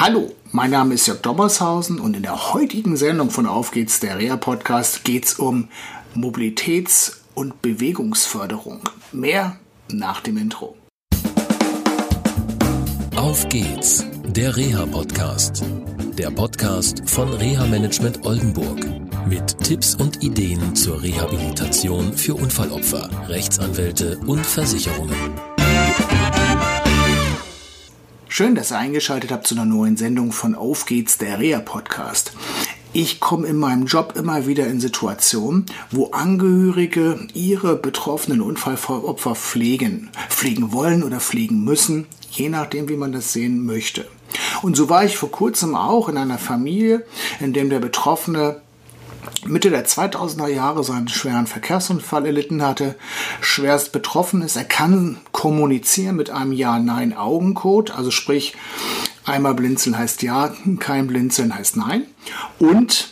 Hallo, mein Name ist Jörg Dommershausen und in der heutigen Sendung von Auf geht's, der Rea Podcast, geht's um Mobilitäts- und Bewegungsförderung. Mehr nach dem Intro. Auf geht's, der Reha Podcast. Der Podcast von Reha Management Oldenburg. Mit Tipps und Ideen zur Rehabilitation für Unfallopfer, Rechtsanwälte und Versicherungen. Schön, dass ihr eingeschaltet habt zu einer neuen Sendung von Auf geht's, der Reha Podcast. Ich komme in meinem Job immer wieder in Situationen, wo Angehörige ihre betroffenen Unfallopfer pflegen, pflegen wollen oder pflegen müssen, je nachdem, wie man das sehen möchte. Und so war ich vor kurzem auch in einer Familie, in dem der Betroffene Mitte der 2000er Jahre seinen schweren Verkehrsunfall erlitten hatte, schwerst betroffen ist. Er kann kommunizieren mit einem Ja-Nein-Augencode, also sprich, einmal blinzeln heißt Ja, kein Blinzeln heißt Nein. Und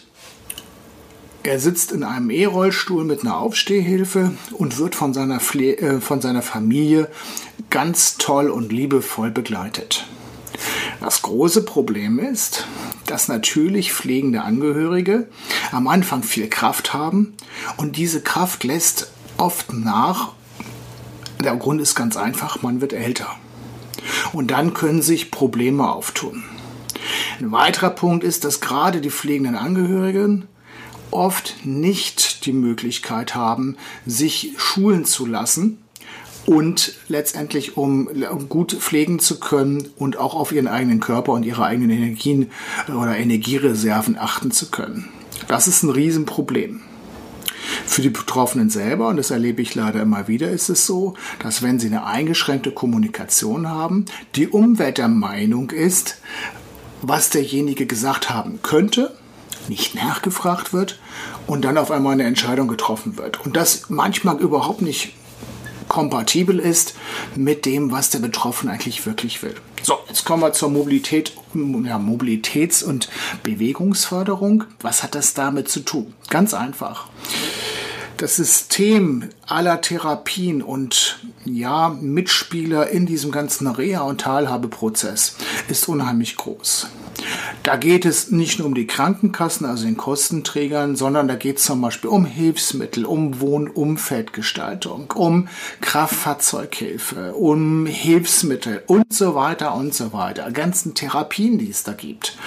er sitzt in einem E-Rollstuhl mit einer Aufstehhilfe und wird von seiner, Pfle äh, von seiner Familie ganz toll und liebevoll begleitet. Das große Problem ist, dass natürlich pflegende Angehörige am Anfang viel Kraft haben und diese Kraft lässt oft nach. Der Grund ist ganz einfach, man wird älter. Und dann können sich Probleme auftun. Ein weiterer Punkt ist, dass gerade die pflegenden Angehörigen oft nicht die Möglichkeit haben, sich schulen zu lassen und letztendlich, um gut pflegen zu können und auch auf ihren eigenen Körper und ihre eigenen Energien oder Energiereserven achten zu können. Das ist ein Riesenproblem. Für die Betroffenen selber, und das erlebe ich leider immer wieder, ist es so, dass wenn sie eine eingeschränkte Kommunikation haben, die Umwelt der Meinung ist, was derjenige gesagt haben könnte, nicht nachgefragt wird und dann auf einmal eine Entscheidung getroffen wird. Und das manchmal überhaupt nicht kompatibel ist mit dem, was der Betroffene eigentlich wirklich will. So, jetzt kommen wir zur Mobilität, ja, Mobilitäts- und Bewegungsförderung. Was hat das damit zu tun? Ganz einfach. Das System aller Therapien und ja, Mitspieler in diesem ganzen Reha- und Teilhabeprozess ist unheimlich groß. Da geht es nicht nur um die Krankenkassen, also den Kostenträgern, sondern da geht es zum Beispiel um Hilfsmittel, um Wohnumfeldgestaltung, um Kraftfahrzeughilfe, um Hilfsmittel und so weiter und so weiter. Ganzen Therapien, die es da gibt.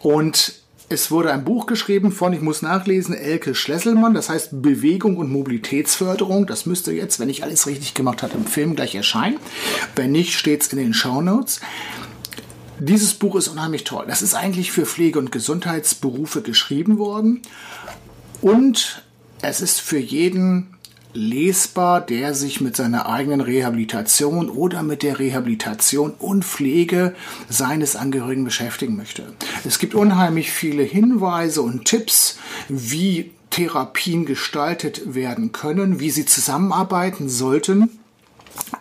Und es wurde ein Buch geschrieben von, ich muss nachlesen, Elke Schlesselmann, das heißt Bewegung und Mobilitätsförderung. Das müsste jetzt, wenn ich alles richtig gemacht habe, im Film gleich erscheinen. Wenn nicht, steht es in den Show Notes. Dieses Buch ist unheimlich toll. Das ist eigentlich für Pflege- und Gesundheitsberufe geschrieben worden. Und es ist für jeden lesbar, der sich mit seiner eigenen Rehabilitation oder mit der Rehabilitation und Pflege seines Angehörigen beschäftigen möchte. Es gibt unheimlich viele Hinweise und Tipps, wie Therapien gestaltet werden können, wie sie zusammenarbeiten sollten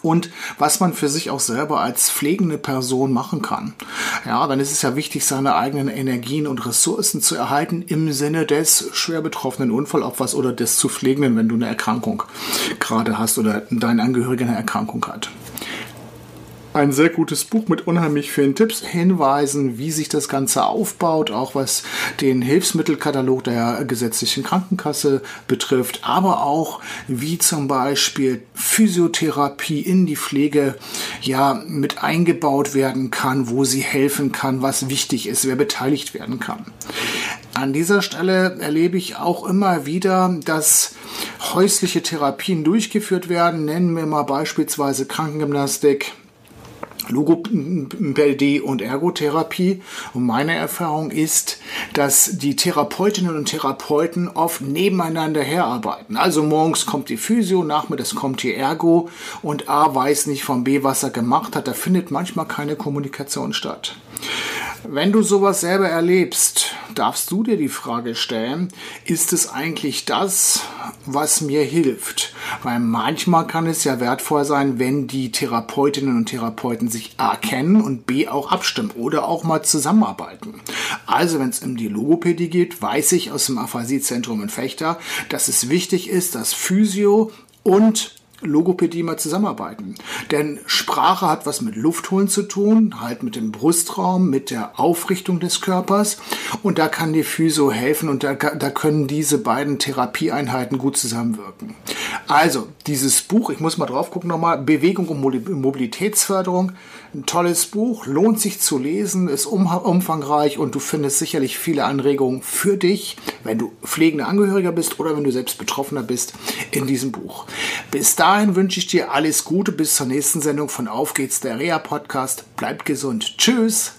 und was man für sich auch selber als pflegende Person machen kann. Ja, dann ist es ja wichtig, seine eigenen Energien und Ressourcen zu erhalten im Sinne des schwer betroffenen Unfallopfers oder des zu Pflegenden, wenn du eine Erkrankung gerade hast oder dein Angehöriger eine Erkrankung hat ein sehr gutes Buch mit unheimlich vielen Tipps, Hinweisen, wie sich das Ganze aufbaut, auch was den Hilfsmittelkatalog der gesetzlichen Krankenkasse betrifft, aber auch wie zum Beispiel Physiotherapie in die Pflege ja mit eingebaut werden kann, wo sie helfen kann, was wichtig ist, wer beteiligt werden kann. An dieser Stelle erlebe ich auch immer wieder, dass häusliche Therapien durchgeführt werden. Nennen wir mal beispielsweise Krankengymnastik, Logopädie und Ergotherapie. Und meine Erfahrung ist, dass die Therapeutinnen und Therapeuten oft nebeneinander herarbeiten. Also morgens kommt die Physio, nachmittags kommt die Ergo und A weiß nicht von B, was er gemacht hat. Da findet manchmal keine Kommunikation statt. Wenn du sowas selber erlebst, darfst du dir die Frage stellen, ist es eigentlich das, was mir hilft? Weil manchmal kann es ja wertvoll sein, wenn die Therapeutinnen und Therapeuten sich A kennen und B auch abstimmen oder auch mal zusammenarbeiten. Also wenn es um die Logopädie geht, weiß ich aus dem Aphasiezentrum in Fechter, dass es wichtig ist, dass Physio und Logopädie mal zusammenarbeiten. Denn Sprache hat was mit Luftholen zu tun, halt mit dem Brustraum, mit der Aufrichtung des Körpers. Und da kann die Physio helfen und da, da können diese beiden Therapieeinheiten gut zusammenwirken. Also, dieses Buch, ich muss mal drauf gucken nochmal, Bewegung und Mobilitätsförderung, ein tolles Buch, lohnt sich zu lesen, ist umfangreich und du findest sicherlich viele Anregungen für dich, wenn du pflegender Angehöriger bist oder wenn du selbst Betroffener bist, in diesem Buch. Bis dahin wünsche ich dir alles Gute bis zur nächsten Sendung von Auf geht's, der Reha Podcast. Bleib gesund. Tschüss.